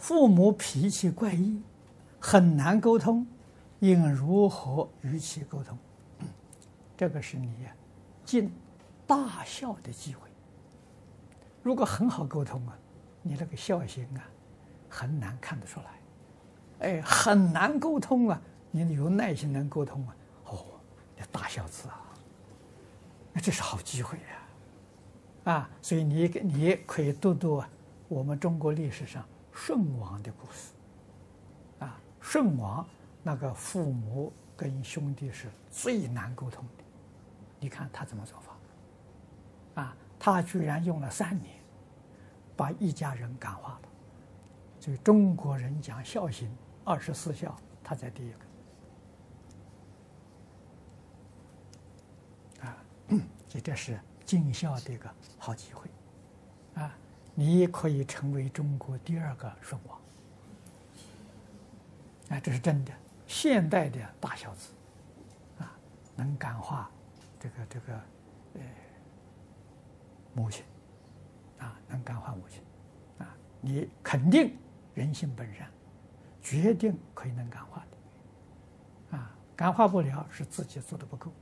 父母脾气怪异，很难沟通，应如何与其沟通？这个是你尽大孝的机会。如果很好沟通啊，你那个孝心啊，很难看得出来。哎，很难沟通啊，你有耐心能沟通啊，哦，你大孝子啊，那这是好机会呀，啊，所以你你可以读读我们中国历史上。舜王的故事，啊，舜王那个父母跟兄弟是最难沟通的，你看他怎么做法？啊，他居然用了三年，把一家人感化了。所以中国人讲孝行，二十四孝，他在第一个，啊，这这是尽孝的一个好机会，啊。你可以成为中国第二个舜王，啊，这是真的，现代的大孝子，啊，能感化这个这个呃母亲，啊，能感化母亲，啊，你肯定人性本善，决定可以能感化的，啊，感化不了是自己做的不够。